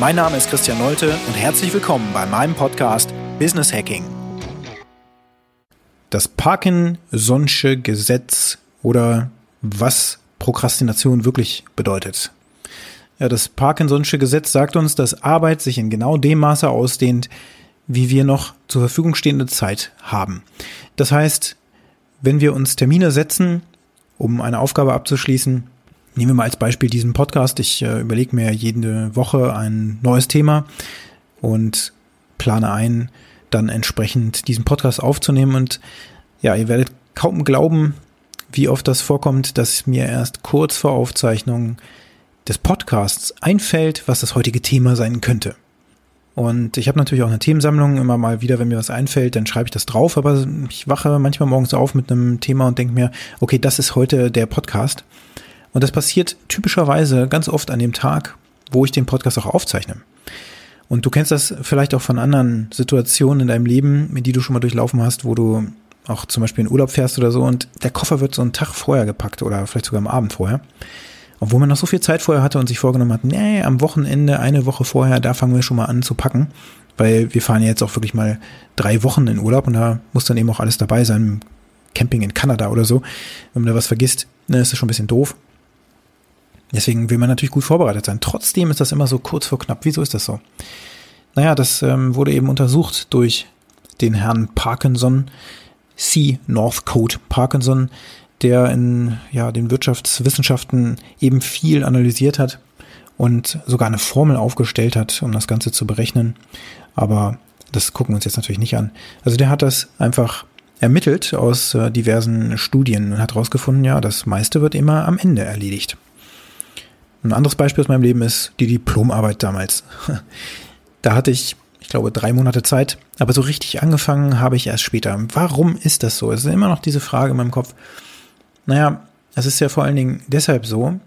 Mein Name ist Christian Nolte und herzlich willkommen bei meinem Podcast Business Hacking. Das Parkinson'sche Gesetz oder was Prokrastination wirklich bedeutet. Ja, das Parkinson'sche Gesetz sagt uns, dass Arbeit sich in genau dem Maße ausdehnt, wie wir noch zur Verfügung stehende Zeit haben. Das heißt, wenn wir uns Termine setzen, um eine Aufgabe abzuschließen, Nehmen wir mal als Beispiel diesen Podcast. Ich äh, überlege mir jede Woche ein neues Thema und plane ein, dann entsprechend diesen Podcast aufzunehmen. Und ja, ihr werdet kaum glauben, wie oft das vorkommt, dass mir erst kurz vor Aufzeichnung des Podcasts einfällt, was das heutige Thema sein könnte. Und ich habe natürlich auch eine Themensammlung, immer mal wieder, wenn mir was einfällt, dann schreibe ich das drauf, aber ich wache manchmal morgens auf mit einem Thema und denke mir, okay, das ist heute der Podcast. Und das passiert typischerweise ganz oft an dem Tag, wo ich den Podcast auch aufzeichne. Und du kennst das vielleicht auch von anderen Situationen in deinem Leben, die du schon mal durchlaufen hast, wo du auch zum Beispiel in Urlaub fährst oder so und der Koffer wird so einen Tag vorher gepackt oder vielleicht sogar am Abend vorher. Obwohl man noch so viel Zeit vorher hatte und sich vorgenommen hat, nee, am Wochenende, eine Woche vorher, da fangen wir schon mal an zu packen. Weil wir fahren ja jetzt auch wirklich mal drei Wochen in Urlaub und da muss dann eben auch alles dabei sein. Camping in Kanada oder so. Wenn man da was vergisst, ne, ist das schon ein bisschen doof. Deswegen will man natürlich gut vorbereitet sein. Trotzdem ist das immer so kurz vor knapp. Wieso ist das so? Naja, das ähm, wurde eben untersucht durch den Herrn Parkinson, C. Northcote Parkinson, der in ja, den Wirtschaftswissenschaften eben viel analysiert hat und sogar eine Formel aufgestellt hat, um das Ganze zu berechnen. Aber das gucken wir uns jetzt natürlich nicht an. Also der hat das einfach ermittelt aus äh, diversen Studien und hat herausgefunden, ja, das meiste wird immer am Ende erledigt. Ein anderes Beispiel aus meinem Leben ist die Diplomarbeit damals. Da hatte ich, ich glaube, drei Monate Zeit, aber so richtig angefangen habe ich erst später. Warum ist das so? Es ist immer noch diese Frage in meinem Kopf. Naja, es ist ja vor allen Dingen deshalb so,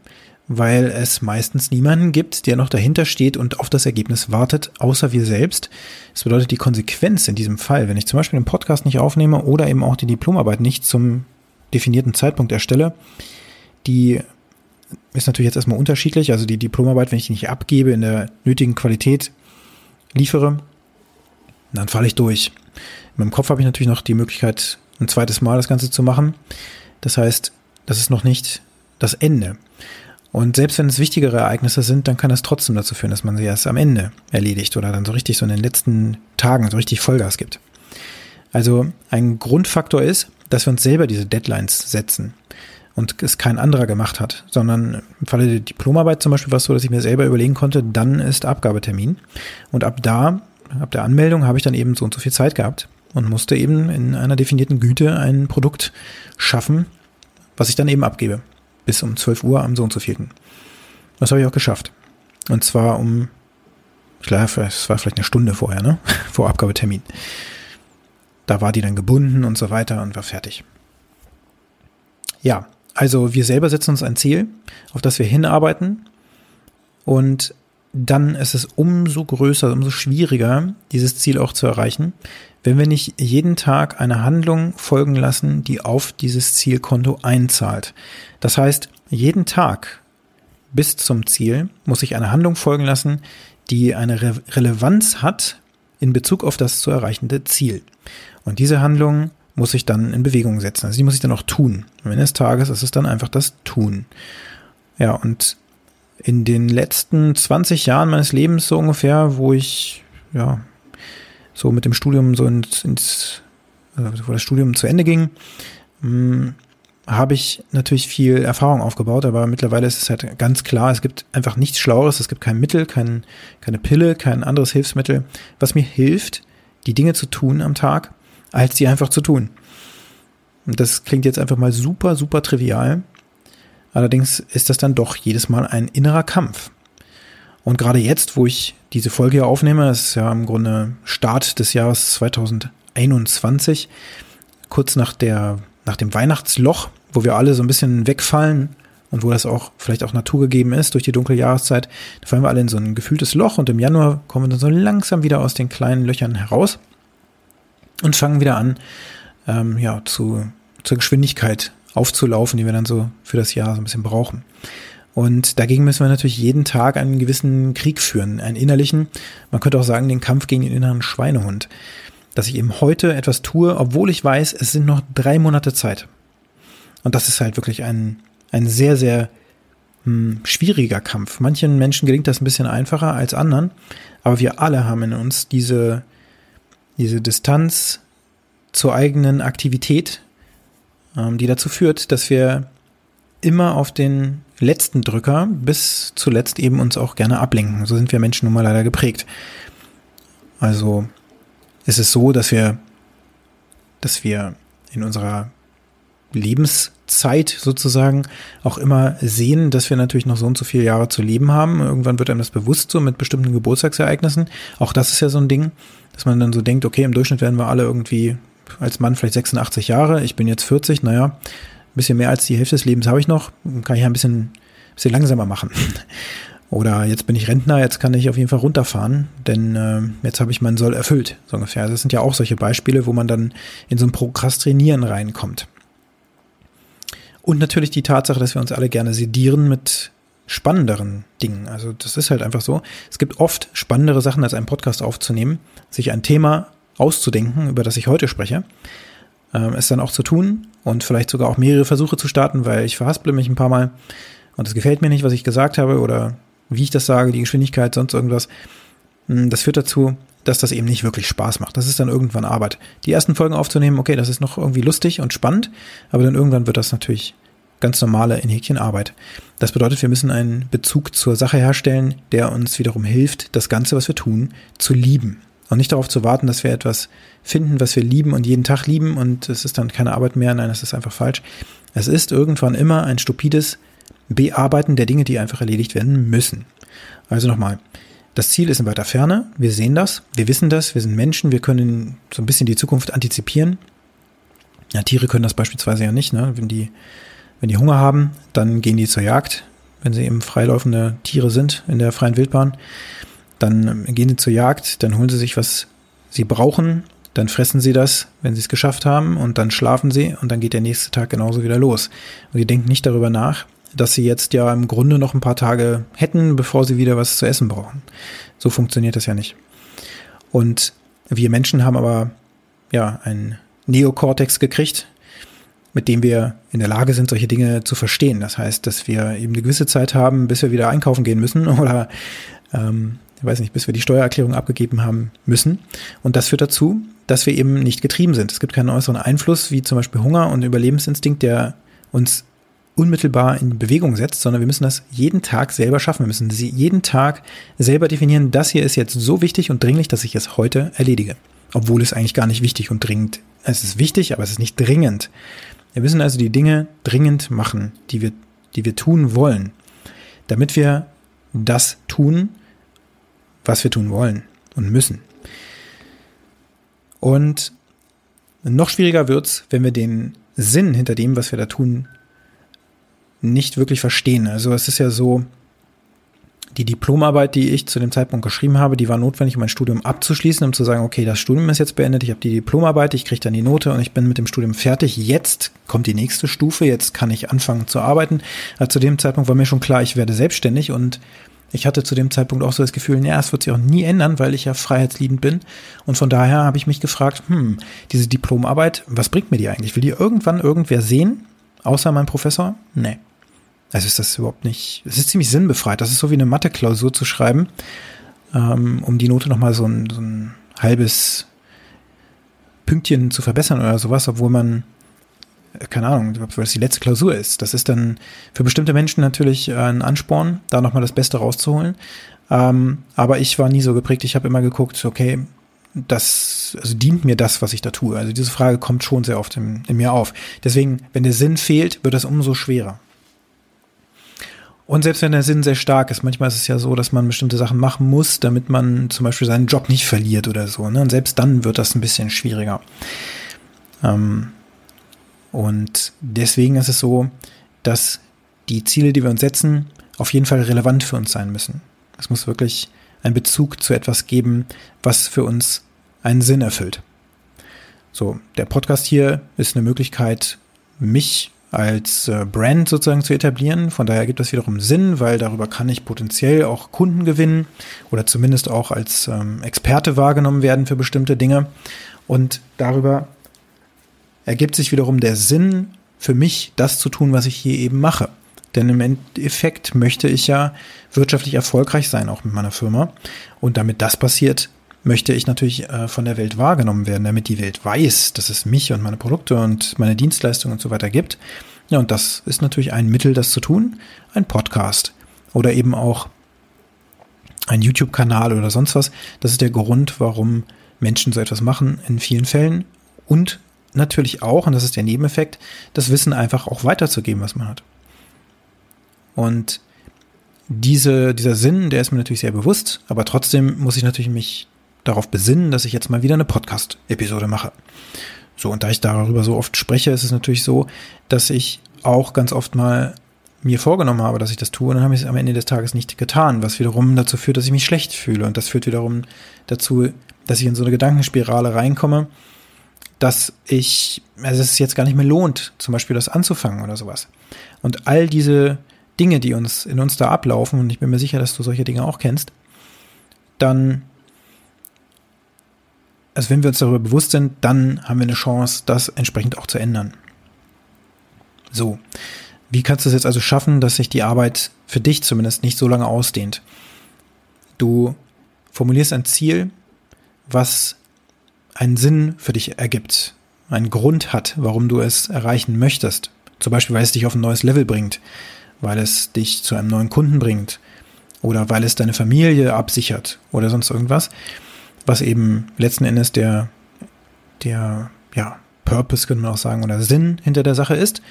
weil es meistens niemanden gibt, der noch dahinter steht und auf das Ergebnis wartet, außer wir selbst. Das bedeutet die Konsequenz in diesem Fall, wenn ich zum Beispiel den Podcast nicht aufnehme oder eben auch die Diplomarbeit nicht zum definierten Zeitpunkt erstelle, die ist natürlich jetzt erstmal unterschiedlich. Also die Diplomarbeit, wenn ich die nicht abgebe, in der nötigen Qualität liefere, dann falle ich durch. In meinem Kopf habe ich natürlich noch die Möglichkeit, ein zweites Mal das Ganze zu machen. Das heißt, das ist noch nicht das Ende. Und selbst wenn es wichtigere Ereignisse sind, dann kann das trotzdem dazu führen, dass man sie erst am Ende erledigt oder dann so richtig so in den letzten Tagen so richtig Vollgas gibt. Also ein Grundfaktor ist, dass wir uns selber diese Deadlines setzen und es kein anderer gemacht hat, sondern im Falle der Diplomarbeit zum Beispiel war es so, dass ich mir selber überlegen konnte, dann ist Abgabetermin. Und ab da, ab der Anmeldung, habe ich dann eben so und so viel Zeit gehabt und musste eben in einer definierten Güte ein Produkt schaffen, was ich dann eben abgebe. Bis um 12 Uhr am so und so vierten. Das habe ich auch geschafft. Und zwar um, ich glaube, es war vielleicht eine Stunde vorher, ne? Vor Abgabetermin. Da war die dann gebunden und so weiter und war fertig. Ja, also wir selber setzen uns ein Ziel, auf das wir hinarbeiten und dann ist es umso größer, umso schwieriger, dieses Ziel auch zu erreichen, wenn wir nicht jeden Tag eine Handlung folgen lassen, die auf dieses Zielkonto einzahlt. Das heißt, jeden Tag bis zum Ziel muss ich eine Handlung folgen lassen, die eine Re Relevanz hat in Bezug auf das zu erreichende Ziel. Und diese Handlung muss ich dann in Bewegung setzen. Also die muss ich dann auch tun. Am Ende des Tages ist es dann einfach das Tun. Ja, und in den letzten 20 Jahren meines Lebens so ungefähr, wo ich, ja, so mit dem Studium so ins, ins also wo das Studium zu Ende ging, hm, habe ich natürlich viel Erfahrung aufgebaut, aber mittlerweile ist es halt ganz klar, es gibt einfach nichts Schlaueres, es gibt kein Mittel, kein, keine Pille, kein anderes Hilfsmittel, was mir hilft, die Dinge zu tun am Tag, als sie einfach zu tun. Und das klingt jetzt einfach mal super, super trivial. Allerdings ist das dann doch jedes Mal ein innerer Kampf. Und gerade jetzt, wo ich diese Folge hier aufnehme, das ist ja im Grunde Start des Jahres 2021, kurz nach der, nach dem Weihnachtsloch, wo wir alle so ein bisschen wegfallen und wo das auch vielleicht auch naturgegeben ist durch die dunkle Jahreszeit, da fallen wir alle in so ein gefühltes Loch und im Januar kommen wir dann so langsam wieder aus den kleinen Löchern heraus und fangen wieder an, ähm, ja, zu, zur Geschwindigkeit aufzulaufen, die wir dann so für das Jahr so ein bisschen brauchen. Und dagegen müssen wir natürlich jeden Tag einen gewissen Krieg führen, einen innerlichen, man könnte auch sagen, den Kampf gegen den inneren Schweinehund. Dass ich eben heute etwas tue, obwohl ich weiß, es sind noch drei Monate Zeit. Und das ist halt wirklich ein, ein sehr, sehr hm, schwieriger Kampf. Manchen Menschen gelingt das ein bisschen einfacher als anderen, aber wir alle haben in uns diese, diese Distanz zur eigenen Aktivität, ähm, die dazu führt, dass wir immer auf den letzten Drücker bis zuletzt eben uns auch gerne ablenken. So sind wir Menschen nun mal leider geprägt. Also ist es so, dass wir, dass wir in unserer Lebenszeit sozusagen auch immer sehen, dass wir natürlich noch so und so viele Jahre zu leben haben. Irgendwann wird einem das bewusst so mit bestimmten Geburtstagsereignissen. Auch das ist ja so ein Ding, dass man dann so denkt, okay, im Durchschnitt werden wir alle irgendwie als Mann vielleicht 86 Jahre, ich bin jetzt 40, naja, ein bisschen mehr als die Hälfte des Lebens habe ich noch, kann ich ein bisschen, bisschen langsamer machen. Oder jetzt bin ich Rentner, jetzt kann ich auf jeden Fall runterfahren, denn äh, jetzt habe ich meinen Soll erfüllt, so ungefähr. Also das sind ja auch solche Beispiele, wo man dann in so ein Prokrastinieren reinkommt. Und natürlich die Tatsache, dass wir uns alle gerne sedieren mit spannenderen Dingen. Also das ist halt einfach so. Es gibt oft spannendere Sachen, als einen Podcast aufzunehmen, sich ein Thema auszudenken, über das ich heute spreche ähm, es dann auch zu tun und vielleicht sogar auch mehrere Versuche zu starten, weil ich verhasple mich ein paar Mal und es gefällt mir nicht, was ich gesagt habe oder wie ich das sage, die Geschwindigkeit, sonst irgendwas. Hm, das führt dazu, dass das eben nicht wirklich Spaß macht. Das ist dann irgendwann Arbeit. Die ersten Folgen aufzunehmen, okay, das ist noch irgendwie lustig und spannend, aber dann irgendwann wird das natürlich ganz normale in Häkchen Arbeit. Das bedeutet, wir müssen einen Bezug zur Sache herstellen, der uns wiederum hilft, das Ganze, was wir tun, zu lieben. Und nicht darauf zu warten, dass wir etwas finden, was wir lieben und jeden Tag lieben und es ist dann keine Arbeit mehr. Nein, das ist einfach falsch. Es ist irgendwann immer ein stupides Bearbeiten der Dinge, die einfach erledigt werden müssen. Also nochmal. Das Ziel ist in weiter Ferne. Wir sehen das. Wir wissen das. Wir sind Menschen. Wir können so ein bisschen die Zukunft antizipieren. Ja, Tiere können das beispielsweise ja nicht. Ne? Wenn, die, wenn die Hunger haben, dann gehen die zur Jagd. Wenn sie eben freilaufende Tiere sind in der freien Wildbahn. Dann gehen sie zur Jagd, dann holen sie sich, was sie brauchen, dann fressen sie das, wenn sie es geschafft haben, und dann schlafen sie und dann geht der nächste Tag genauso wieder los. Und sie denken nicht darüber nach, dass sie jetzt ja im Grunde noch ein paar Tage hätten, bevor sie wieder was zu essen brauchen. So funktioniert das ja nicht. Und wir Menschen haben aber ja ein Neokortex gekriegt, mit dem wir in der Lage sind, solche Dinge zu verstehen. Das heißt, dass wir eben eine gewisse Zeit haben, bis wir wieder einkaufen gehen müssen oder ähm, ich weiß nicht, bis wir die Steuererklärung abgegeben haben müssen. Und das führt dazu, dass wir eben nicht getrieben sind. Es gibt keinen äußeren Einfluss, wie zum Beispiel Hunger und Überlebensinstinkt, der uns unmittelbar in Bewegung setzt, sondern wir müssen das jeden Tag selber schaffen. Wir müssen sie jeden Tag selber definieren, das hier ist jetzt so wichtig und dringlich, dass ich es heute erledige. Obwohl es eigentlich gar nicht wichtig und dringend. Es ist wichtig, aber es ist nicht dringend. Wir müssen also die Dinge dringend machen, die wir, die wir tun wollen, damit wir das tun, was wir tun wollen und müssen. Und noch schwieriger wird's, wenn wir den Sinn hinter dem, was wir da tun, nicht wirklich verstehen. Also es ist ja so, die Diplomarbeit, die ich zu dem Zeitpunkt geschrieben habe, die war notwendig, um mein Studium abzuschließen, um zu sagen, okay, das Studium ist jetzt beendet, ich habe die Diplomarbeit, ich kriege dann die Note und ich bin mit dem Studium fertig. Jetzt kommt die nächste Stufe, jetzt kann ich anfangen zu arbeiten. Also zu dem Zeitpunkt war mir schon klar, ich werde selbstständig und ich hatte zu dem Zeitpunkt auch so das Gefühl, ja, es wird sich auch nie ändern, weil ich ja freiheitsliebend bin. Und von daher habe ich mich gefragt, hm, diese Diplomarbeit, was bringt mir die eigentlich? Will die irgendwann irgendwer sehen? Außer mein Professor? Nee. Also ist das überhaupt nicht, es ist ziemlich sinnbefreit. Das ist so wie eine Mathe-Klausur zu schreiben, ähm, um die Note nochmal so ein, so ein halbes Pünktchen zu verbessern oder sowas, obwohl man keine Ahnung, weil es die letzte Klausur ist. Das ist dann für bestimmte Menschen natürlich äh, ein Ansporn, da nochmal das Beste rauszuholen. Ähm, aber ich war nie so geprägt. Ich habe immer geguckt, okay, das, also dient mir das, was ich da tue? Also diese Frage kommt schon sehr oft in, in mir auf. Deswegen, wenn der Sinn fehlt, wird das umso schwerer. Und selbst wenn der Sinn sehr stark ist, manchmal ist es ja so, dass man bestimmte Sachen machen muss, damit man zum Beispiel seinen Job nicht verliert oder so. Ne? Und selbst dann wird das ein bisschen schwieriger. Ähm, und deswegen ist es so, dass die Ziele, die wir uns setzen, auf jeden Fall relevant für uns sein müssen. Es muss wirklich einen Bezug zu etwas geben, was für uns einen Sinn erfüllt. So, der Podcast hier ist eine Möglichkeit, mich als äh, Brand sozusagen zu etablieren. Von daher gibt es wiederum Sinn, weil darüber kann ich potenziell auch Kunden gewinnen oder zumindest auch als ähm, Experte wahrgenommen werden für bestimmte Dinge. Und darüber ergibt sich wiederum der Sinn für mich, das zu tun, was ich hier eben mache. Denn im Endeffekt möchte ich ja wirtschaftlich erfolgreich sein, auch mit meiner Firma. Und damit das passiert, möchte ich natürlich äh, von der Welt wahrgenommen werden, damit die Welt weiß, dass es mich und meine Produkte und meine Dienstleistungen und so weiter gibt. Ja, und das ist natürlich ein Mittel, das zu tun, ein Podcast oder eben auch ein YouTube-Kanal oder sonst was. Das ist der Grund, warum Menschen so etwas machen in vielen Fällen und natürlich auch, und das ist der Nebeneffekt, das Wissen einfach auch weiterzugeben, was man hat. Und diese, dieser Sinn, der ist mir natürlich sehr bewusst, aber trotzdem muss ich natürlich mich darauf besinnen, dass ich jetzt mal wieder eine Podcast-Episode mache. So, und da ich darüber so oft spreche, ist es natürlich so, dass ich auch ganz oft mal mir vorgenommen habe, dass ich das tue, und dann habe ich es am Ende des Tages nicht getan, was wiederum dazu führt, dass ich mich schlecht fühle. Und das führt wiederum dazu, dass ich in so eine Gedankenspirale reinkomme, dass ich, also es jetzt gar nicht mehr lohnt, zum Beispiel das anzufangen oder sowas. Und all diese Dinge, die uns in uns da ablaufen, und ich bin mir sicher, dass du solche Dinge auch kennst, dann also wenn wir uns darüber bewusst sind, dann haben wir eine Chance, das entsprechend auch zu ändern. So, wie kannst du es jetzt also schaffen, dass sich die Arbeit für dich zumindest nicht so lange ausdehnt? Du formulierst ein Ziel, was einen Sinn für dich ergibt, einen Grund hat, warum du es erreichen möchtest. Zum Beispiel, weil es dich auf ein neues Level bringt, weil es dich zu einem neuen Kunden bringt oder weil es deine Familie absichert oder sonst irgendwas was eben letzten Endes der, der, ja, Purpose, könnte man auch sagen, oder Sinn hinter der Sache ist.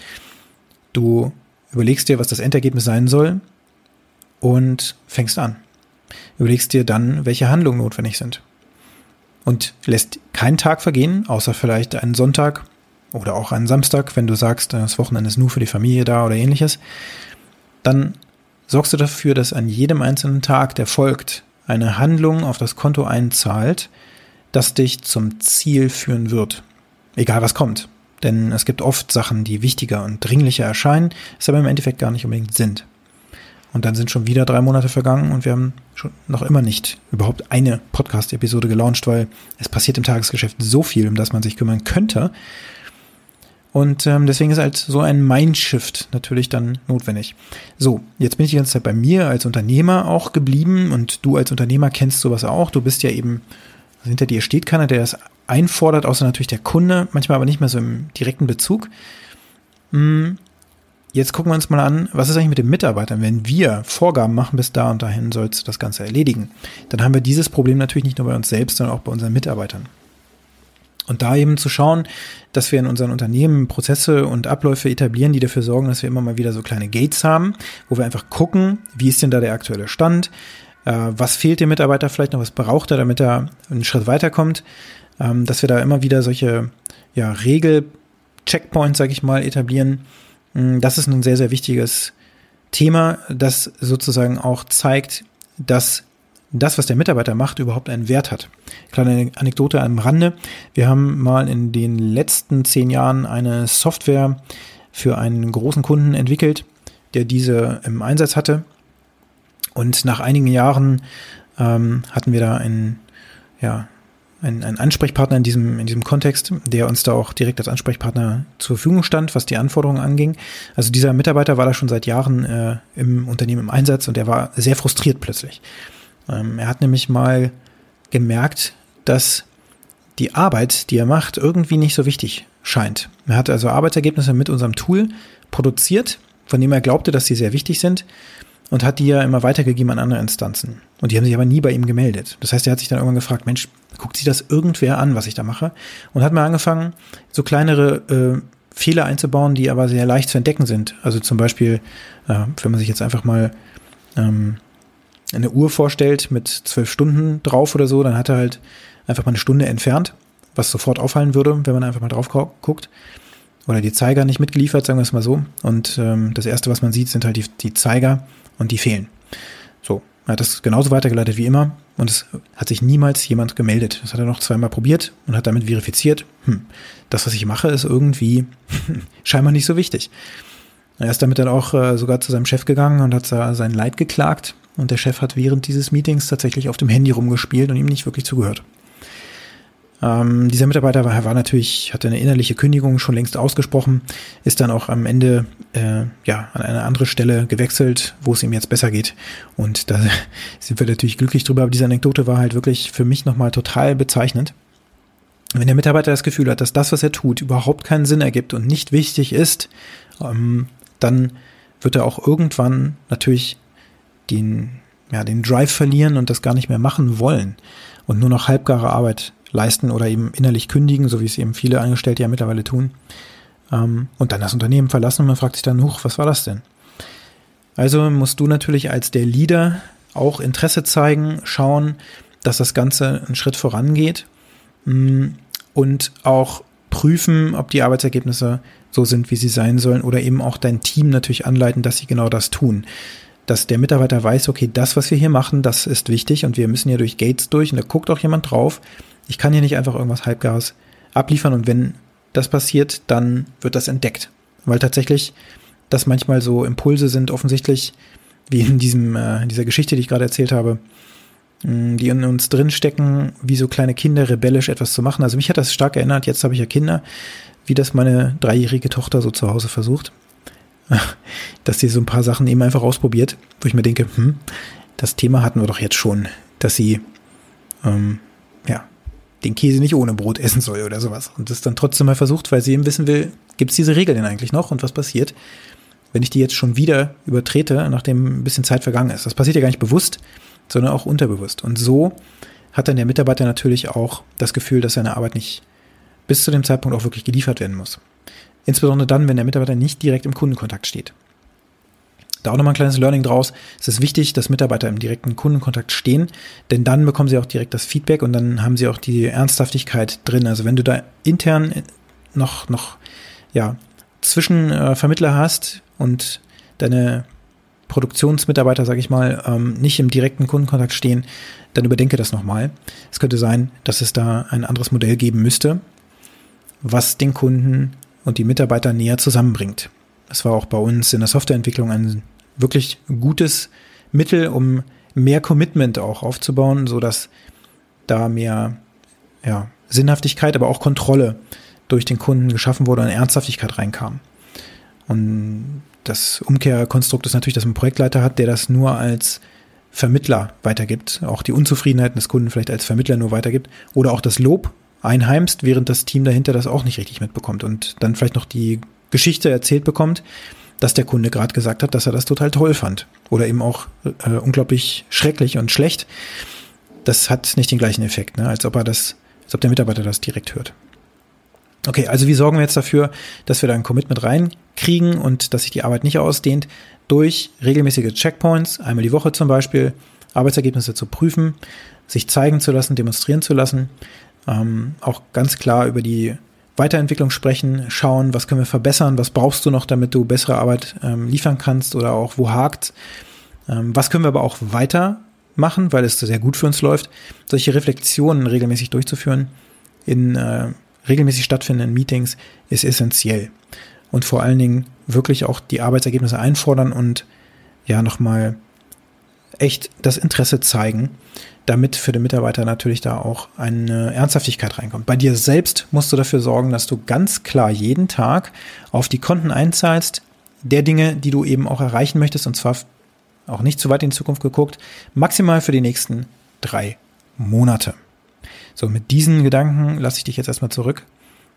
Du überlegst dir, was das Endergebnis sein soll und fängst an. Überlegst dir dann, welche Handlungen notwendig sind. Und lässt keinen Tag vergehen, außer vielleicht einen Sonntag oder auch einen Samstag, wenn du sagst, das Wochenende ist nur für die Familie da oder ähnliches. Dann sorgst du dafür, dass an jedem einzelnen Tag, der folgt, eine Handlung auf das Konto einzahlt, das dich zum Ziel führen wird. Egal was kommt. Denn es gibt oft Sachen, die wichtiger und dringlicher erscheinen, es aber im Endeffekt gar nicht unbedingt sind. Und dann sind schon wieder drei Monate vergangen und wir haben schon noch immer nicht überhaupt eine Podcast-Episode gelauncht, weil es passiert im Tagesgeschäft so viel, um das man sich kümmern könnte. Und ähm, deswegen ist halt so ein Mindshift natürlich dann notwendig. So, jetzt bin ich die ganze Zeit bei mir als Unternehmer auch geblieben und du als Unternehmer kennst sowas auch. Du bist ja eben, also hinter dir steht keiner, der das einfordert, außer natürlich der Kunde, manchmal aber nicht mehr so im direkten Bezug. Hm, jetzt gucken wir uns mal an, was ist eigentlich mit den Mitarbeitern? Wenn wir Vorgaben machen, bis da und dahin sollst du das Ganze erledigen, dann haben wir dieses Problem natürlich nicht nur bei uns selbst, sondern auch bei unseren Mitarbeitern. Und da eben zu schauen, dass wir in unseren Unternehmen Prozesse und Abläufe etablieren, die dafür sorgen, dass wir immer mal wieder so kleine Gates haben, wo wir einfach gucken, wie ist denn da der aktuelle Stand, äh, was fehlt dem Mitarbeiter vielleicht noch, was braucht er, damit er einen Schritt weiterkommt, ähm, dass wir da immer wieder solche ja, Regel-Checkpoints, sag ich mal, etablieren. Mm, das ist ein sehr, sehr wichtiges Thema, das sozusagen auch zeigt, dass das, was der Mitarbeiter macht, überhaupt einen Wert hat. Kleine Anekdote am Rande. Wir haben mal in den letzten zehn Jahren eine Software für einen großen Kunden entwickelt, der diese im Einsatz hatte. Und nach einigen Jahren ähm, hatten wir da einen, ja, einen, einen Ansprechpartner in diesem, in diesem Kontext, der uns da auch direkt als Ansprechpartner zur Verfügung stand, was die Anforderungen anging. Also dieser Mitarbeiter war da schon seit Jahren äh, im Unternehmen im Einsatz und er war sehr frustriert plötzlich. Ähm, er hat nämlich mal gemerkt, dass die Arbeit, die er macht, irgendwie nicht so wichtig scheint. Er hat also Arbeitsergebnisse mit unserem Tool produziert, von dem er glaubte, dass sie sehr wichtig sind und hat die ja immer weitergegeben an andere Instanzen. Und die haben sich aber nie bei ihm gemeldet. Das heißt, er hat sich dann irgendwann gefragt, Mensch, guckt sich das irgendwer an, was ich da mache? Und hat mal angefangen, so kleinere Fehler einzubauen, die aber sehr leicht zu entdecken sind. Also zum Beispiel, äh, wenn man sich jetzt einfach mal ähm, eine Uhr vorstellt mit zwölf Stunden drauf oder so, dann hat er halt einfach mal eine Stunde entfernt, was sofort auffallen würde, wenn man einfach mal drauf guckt. Oder die Zeiger nicht mitgeliefert, sagen wir es mal so. Und ähm, das Erste, was man sieht, sind halt die, die Zeiger und die fehlen. So, er hat das genauso weitergeleitet wie immer und es hat sich niemals jemand gemeldet. Das hat er noch zweimal probiert und hat damit verifiziert, hm, das, was ich mache, ist irgendwie scheinbar nicht so wichtig. Er ist damit dann auch äh, sogar zu seinem Chef gegangen und hat sein Leid geklagt und der Chef hat während dieses Meetings tatsächlich auf dem Handy rumgespielt und ihm nicht wirklich zugehört. Ähm, dieser Mitarbeiter war, war, natürlich, hatte eine innerliche Kündigung schon längst ausgesprochen, ist dann auch am Ende äh, ja an eine andere Stelle gewechselt, wo es ihm jetzt besser geht. Und da sind wir natürlich glücklich drüber. Aber diese Anekdote war halt wirklich für mich nochmal total bezeichnend. Wenn der Mitarbeiter das Gefühl hat, dass das, was er tut, überhaupt keinen Sinn ergibt und nicht wichtig ist, ähm, dann wird er auch irgendwann natürlich den, ja, den Drive verlieren und das gar nicht mehr machen wollen und nur noch halbgare Arbeit leisten oder eben innerlich kündigen, so wie es eben viele Angestellte ja mittlerweile tun, ähm, und dann das Unternehmen verlassen und man fragt sich dann, huch, was war das denn? Also musst du natürlich als der Leader auch Interesse zeigen, schauen, dass das Ganze einen Schritt vorangeht mm, und auch prüfen, ob die Arbeitsergebnisse so sind, wie sie sein sollen oder eben auch dein Team natürlich anleiten, dass sie genau das tun dass der Mitarbeiter weiß, okay, das, was wir hier machen, das ist wichtig und wir müssen hier durch Gates durch und da guckt auch jemand drauf. Ich kann hier nicht einfach irgendwas Halbgares abliefern und wenn das passiert, dann wird das entdeckt. Weil tatsächlich das manchmal so Impulse sind, offensichtlich, wie in diesem, äh, dieser Geschichte, die ich gerade erzählt habe, die in uns drinstecken, wie so kleine Kinder rebellisch etwas zu machen. Also mich hat das stark erinnert, jetzt habe ich ja Kinder, wie das meine dreijährige Tochter so zu Hause versucht. dass sie so ein paar Sachen eben einfach ausprobiert, wo ich mir denke, hm, das Thema hatten wir doch jetzt schon, dass sie ähm, ja den Käse nicht ohne Brot essen soll oder sowas. Und das dann trotzdem mal versucht, weil sie eben wissen will, gibt es diese Regeln denn eigentlich noch und was passiert, wenn ich die jetzt schon wieder übertrete, nachdem ein bisschen Zeit vergangen ist. Das passiert ja gar nicht bewusst, sondern auch unterbewusst. Und so hat dann der Mitarbeiter natürlich auch das Gefühl, dass seine Arbeit nicht bis zu dem Zeitpunkt auch wirklich geliefert werden muss. Insbesondere dann, wenn der Mitarbeiter nicht direkt im Kundenkontakt steht. Da auch nochmal ein kleines Learning draus. Es ist wichtig, dass Mitarbeiter im direkten Kundenkontakt stehen, denn dann bekommen sie auch direkt das Feedback und dann haben sie auch die Ernsthaftigkeit drin. Also wenn du da intern noch, noch, ja, Zwischenvermittler hast und deine Produktionsmitarbeiter, sage ich mal, ähm, nicht im direkten Kundenkontakt stehen, dann überdenke das nochmal. Es könnte sein, dass es da ein anderes Modell geben müsste, was den Kunden und die Mitarbeiter näher zusammenbringt. Das war auch bei uns in der Softwareentwicklung ein wirklich gutes Mittel, um mehr Commitment auch aufzubauen, so dass da mehr ja, Sinnhaftigkeit, aber auch Kontrolle durch den Kunden geschaffen wurde und Ernsthaftigkeit reinkam. Und das Umkehrkonstrukt ist natürlich, dass man einen Projektleiter hat, der das nur als Vermittler weitergibt, auch die Unzufriedenheiten des Kunden vielleicht als Vermittler nur weitergibt oder auch das Lob einheimst, während das Team dahinter das auch nicht richtig mitbekommt und dann vielleicht noch die Geschichte erzählt bekommt, dass der Kunde gerade gesagt hat, dass er das total toll fand oder eben auch äh, unglaublich schrecklich und schlecht. Das hat nicht den gleichen Effekt, ne, als ob er das, als ob der Mitarbeiter das direkt hört. Okay, also wie sorgen wir jetzt dafür, dass wir da ein Commitment reinkriegen und dass sich die Arbeit nicht ausdehnt? Durch regelmäßige Checkpoints, einmal die Woche zum Beispiel, Arbeitsergebnisse zu prüfen, sich zeigen zu lassen, demonstrieren zu lassen, ähm, auch ganz klar über die Weiterentwicklung sprechen, schauen, was können wir verbessern, was brauchst du noch, damit du bessere Arbeit ähm, liefern kannst oder auch wo hakt. Ähm, was können wir aber auch weitermachen, weil es sehr gut für uns läuft. Solche Reflexionen regelmäßig durchzuführen in äh, regelmäßig stattfindenden Meetings ist essentiell. Und vor allen Dingen wirklich auch die Arbeitsergebnisse einfordern und ja nochmal echt das Interesse zeigen damit für den Mitarbeiter natürlich da auch eine Ernsthaftigkeit reinkommt. Bei dir selbst musst du dafür sorgen, dass du ganz klar jeden Tag auf die Konten einzahlst, der Dinge, die du eben auch erreichen möchtest, und zwar auch nicht zu weit in die Zukunft geguckt, maximal für die nächsten drei Monate. So, mit diesen Gedanken lasse ich dich jetzt erstmal zurück,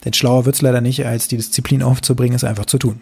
denn schlauer wird es leider nicht, als die Disziplin aufzubringen, es einfach zu tun.